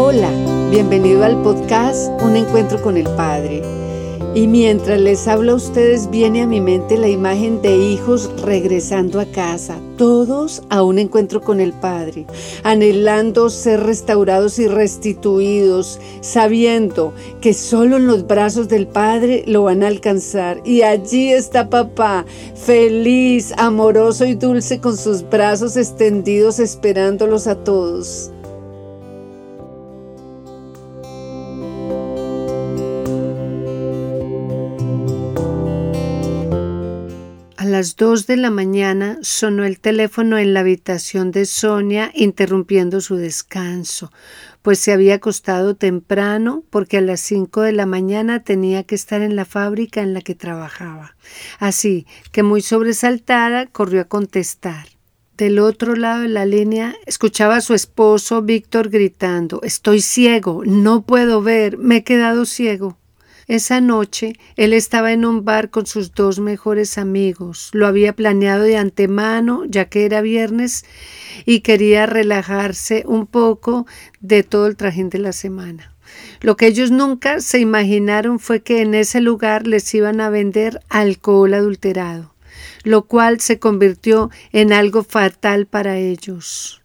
Hola, bienvenido al podcast Un Encuentro con el Padre. Y mientras les hablo a ustedes viene a mi mente la imagen de hijos regresando a casa, todos a un encuentro con el Padre, anhelando ser restaurados y restituidos, sabiendo que solo en los brazos del Padre lo van a alcanzar. Y allí está papá, feliz, amoroso y dulce con sus brazos extendidos esperándolos a todos. Las dos de la mañana sonó el teléfono en la habitación de Sonia interrumpiendo su descanso, pues se había acostado temprano porque a las cinco de la mañana tenía que estar en la fábrica en la que trabajaba. Así que muy sobresaltada corrió a contestar. Del otro lado de la línea escuchaba a su esposo Víctor gritando Estoy ciego, no puedo ver, me he quedado ciego. Esa noche él estaba en un bar con sus dos mejores amigos. Lo había planeado de antemano, ya que era viernes, y quería relajarse un poco de todo el trajín de la semana. Lo que ellos nunca se imaginaron fue que en ese lugar les iban a vender alcohol adulterado, lo cual se convirtió en algo fatal para ellos.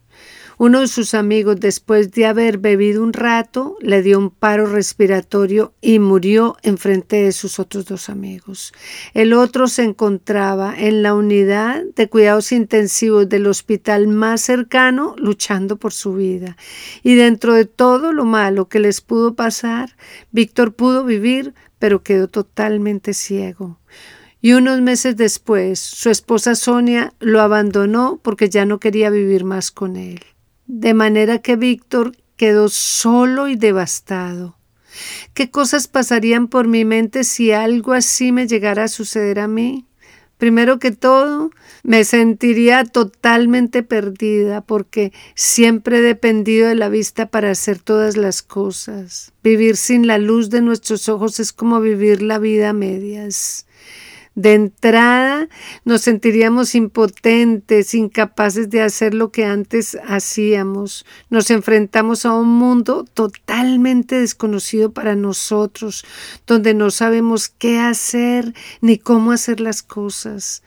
Uno de sus amigos, después de haber bebido un rato, le dio un paro respiratorio y murió enfrente de sus otros dos amigos. El otro se encontraba en la unidad de cuidados intensivos del hospital más cercano luchando por su vida. Y dentro de todo lo malo que les pudo pasar, Víctor pudo vivir, pero quedó totalmente ciego y unos meses después su esposa Sonia lo abandonó porque ya no quería vivir más con él de manera que Víctor quedó solo y devastado. ¿Qué cosas pasarían por mi mente si algo así me llegara a suceder a mí? Primero que todo, me sentiría totalmente perdida porque siempre he dependido de la vista para hacer todas las cosas. Vivir sin la luz de nuestros ojos es como vivir la vida a medias. De entrada nos sentiríamos impotentes, incapaces de hacer lo que antes hacíamos. Nos enfrentamos a un mundo totalmente desconocido para nosotros, donde no sabemos qué hacer ni cómo hacer las cosas.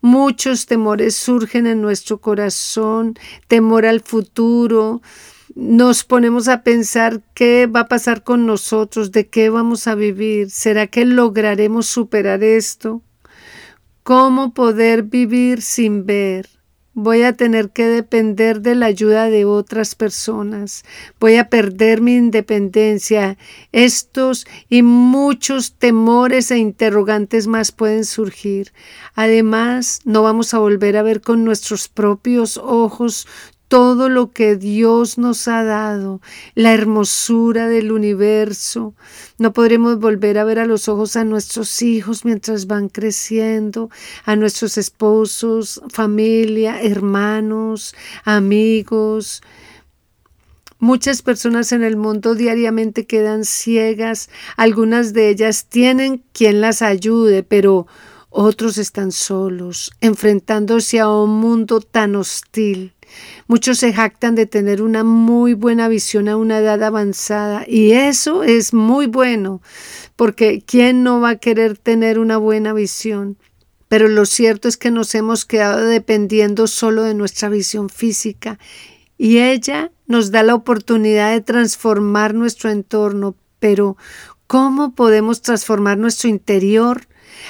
Muchos temores surgen en nuestro corazón, temor al futuro, nos ponemos a pensar qué va a pasar con nosotros, de qué vamos a vivir, ¿será que lograremos superar esto? ¿Cómo poder vivir sin ver? Voy a tener que depender de la ayuda de otras personas. Voy a perder mi independencia. Estos y muchos temores e interrogantes más pueden surgir. Además, no vamos a volver a ver con nuestros propios ojos todo lo que Dios nos ha dado, la hermosura del universo. No podremos volver a ver a los ojos a nuestros hijos mientras van creciendo, a nuestros esposos, familia, hermanos, amigos. Muchas personas en el mundo diariamente quedan ciegas, algunas de ellas tienen quien las ayude, pero otros están solos, enfrentándose a un mundo tan hostil. Muchos se jactan de tener una muy buena visión a una edad avanzada y eso es muy bueno, porque ¿quién no va a querer tener una buena visión? Pero lo cierto es que nos hemos quedado dependiendo solo de nuestra visión física y ella nos da la oportunidad de transformar nuestro entorno, pero ¿cómo podemos transformar nuestro interior?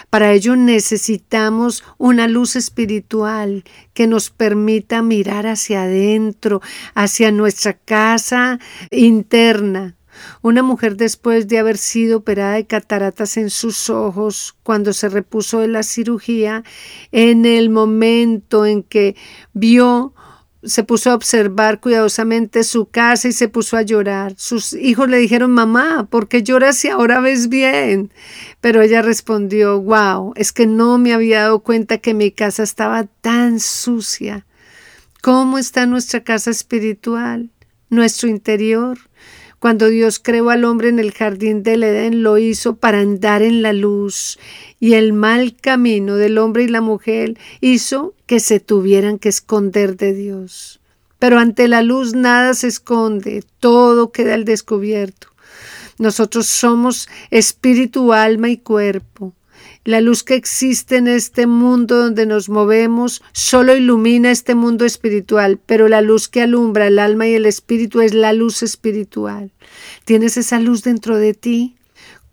Para ello necesitamos una luz espiritual que nos permita mirar hacia adentro, hacia nuestra casa interna. Una mujer después de haber sido operada de cataratas en sus ojos, cuando se repuso de la cirugía, en el momento en que vio se puso a observar cuidadosamente su casa y se puso a llorar. Sus hijos le dijeron, mamá, ¿por qué lloras si ahora ves bien? Pero ella respondió, wow, es que no me había dado cuenta que mi casa estaba tan sucia. ¿Cómo está nuestra casa espiritual? Nuestro interior. Cuando Dios creó al hombre en el jardín del Edén, lo hizo para andar en la luz, y el mal camino del hombre y la mujer hizo que se tuvieran que esconder de Dios. pero ante la luz nada se esconde, todo queda al descubierto. Nosotros somos espíritu, alma y cuerpo. La luz que existe en este mundo donde nos movemos solo ilumina este mundo espiritual, pero la luz que alumbra el alma y el espíritu es la luz espiritual. ¿Tienes esa luz dentro de ti?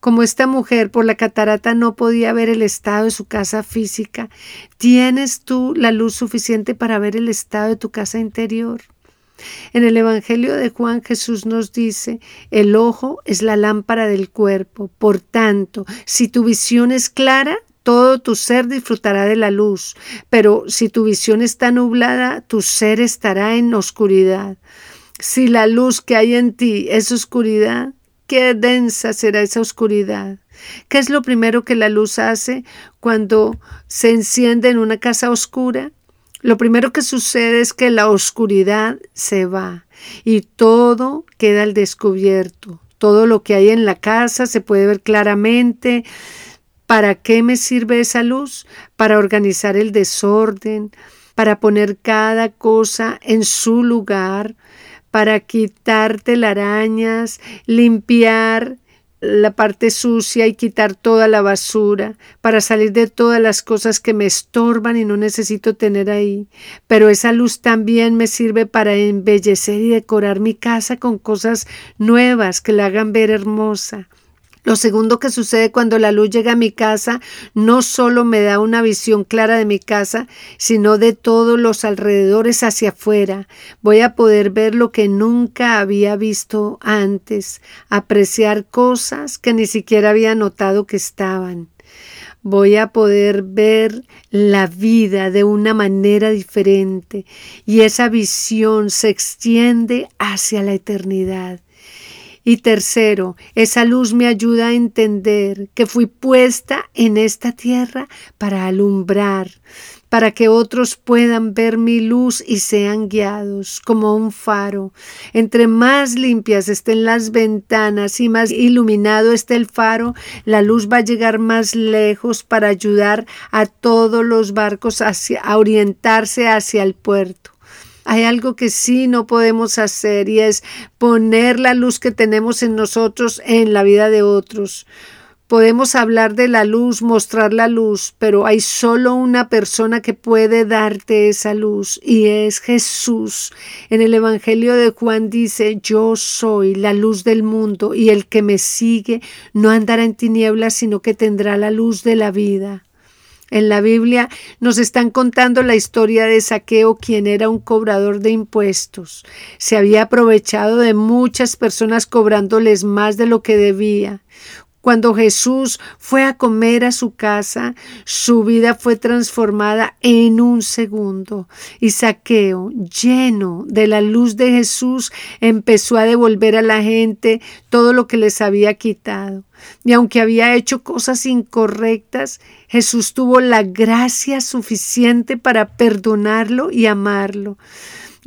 Como esta mujer por la catarata no podía ver el estado de su casa física, ¿tienes tú la luz suficiente para ver el estado de tu casa interior? En el Evangelio de Juan Jesús nos dice, el ojo es la lámpara del cuerpo, por tanto, si tu visión es clara, todo tu ser disfrutará de la luz, pero si tu visión está nublada, tu ser estará en oscuridad. Si la luz que hay en ti es oscuridad, qué densa será esa oscuridad. ¿Qué es lo primero que la luz hace cuando se enciende en una casa oscura? Lo primero que sucede es que la oscuridad se va y todo queda al descubierto. Todo lo que hay en la casa se puede ver claramente. ¿Para qué me sirve esa luz? Para organizar el desorden, para poner cada cosa en su lugar, para quitar telarañas, limpiar la parte sucia y quitar toda la basura, para salir de todas las cosas que me estorban y no necesito tener ahí. Pero esa luz también me sirve para embellecer y decorar mi casa con cosas nuevas que la hagan ver hermosa. Lo segundo que sucede cuando la luz llega a mi casa no solo me da una visión clara de mi casa, sino de todos los alrededores hacia afuera. Voy a poder ver lo que nunca había visto antes, apreciar cosas que ni siquiera había notado que estaban. Voy a poder ver la vida de una manera diferente y esa visión se extiende hacia la eternidad. Y tercero, esa luz me ayuda a entender que fui puesta en esta tierra para alumbrar, para que otros puedan ver mi luz y sean guiados como un faro. Entre más limpias estén las ventanas y más iluminado esté el faro, la luz va a llegar más lejos para ayudar a todos los barcos a orientarse hacia el puerto hay algo que sí no podemos hacer y es poner la luz que tenemos en nosotros en la vida de otros. Podemos hablar de la luz, mostrar la luz, pero hay solo una persona que puede darte esa luz y es Jesús. En el Evangelio de Juan dice, yo soy la luz del mundo y el que me sigue no andará en tinieblas, sino que tendrá la luz de la vida. En la Biblia nos están contando la historia de Saqueo, quien era un cobrador de impuestos. Se había aprovechado de muchas personas cobrándoles más de lo que debía. Cuando Jesús fue a comer a su casa, su vida fue transformada en un segundo. Y Saqueo, lleno de la luz de Jesús, empezó a devolver a la gente todo lo que les había quitado. Y aunque había hecho cosas incorrectas, Jesús tuvo la gracia suficiente para perdonarlo y amarlo.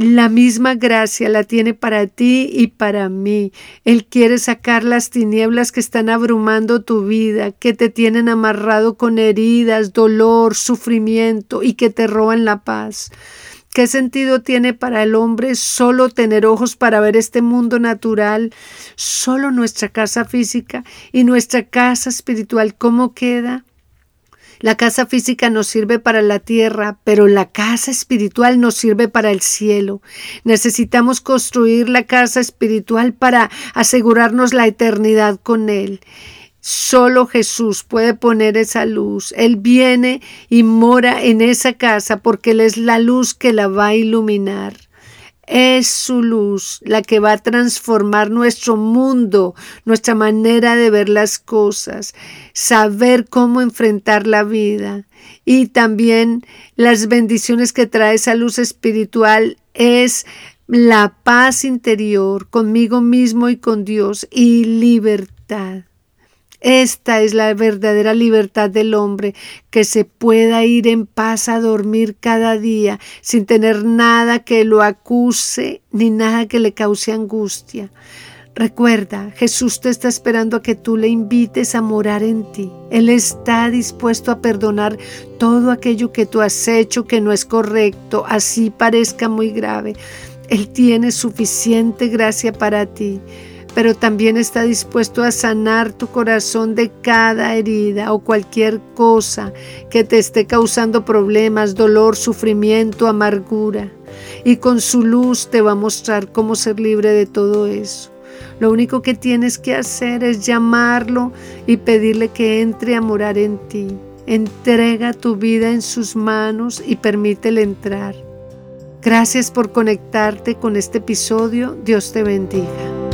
La misma gracia la tiene para ti y para mí. Él quiere sacar las tinieblas que están abrumando tu vida, que te tienen amarrado con heridas, dolor, sufrimiento y que te roban la paz. ¿Qué sentido tiene para el hombre solo tener ojos para ver este mundo natural, solo nuestra casa física y nuestra casa espiritual? ¿Cómo queda? La casa física nos sirve para la tierra, pero la casa espiritual nos sirve para el cielo. Necesitamos construir la casa espiritual para asegurarnos la eternidad con Él. Solo Jesús puede poner esa luz. Él viene y mora en esa casa porque Él es la luz que la va a iluminar. Es su luz la que va a transformar nuestro mundo, nuestra manera de ver las cosas, saber cómo enfrentar la vida. Y también las bendiciones que trae esa luz espiritual es la paz interior conmigo mismo y con Dios y libertad. Esta es la verdadera libertad del hombre, que se pueda ir en paz a dormir cada día sin tener nada que lo acuse ni nada que le cause angustia. Recuerda, Jesús te está esperando a que tú le invites a morar en ti. Él está dispuesto a perdonar todo aquello que tú has hecho que no es correcto, así parezca muy grave. Él tiene suficiente gracia para ti, pero también está dispuesto a sanar tu corazón de cada herida o cualquier cosa que te esté causando problemas, dolor, sufrimiento, amargura. Y con su luz te va a mostrar cómo ser libre de todo eso. Lo único que tienes que hacer es llamarlo y pedirle que entre a morar en ti. Entrega tu vida en sus manos y permítele entrar. Gracias por conectarte con este episodio. Dios te bendiga.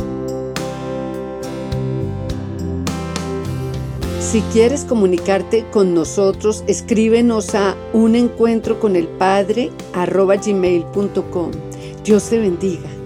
Si quieres comunicarte con nosotros, escríbenos a un encuentro con el Padre Dios te bendiga.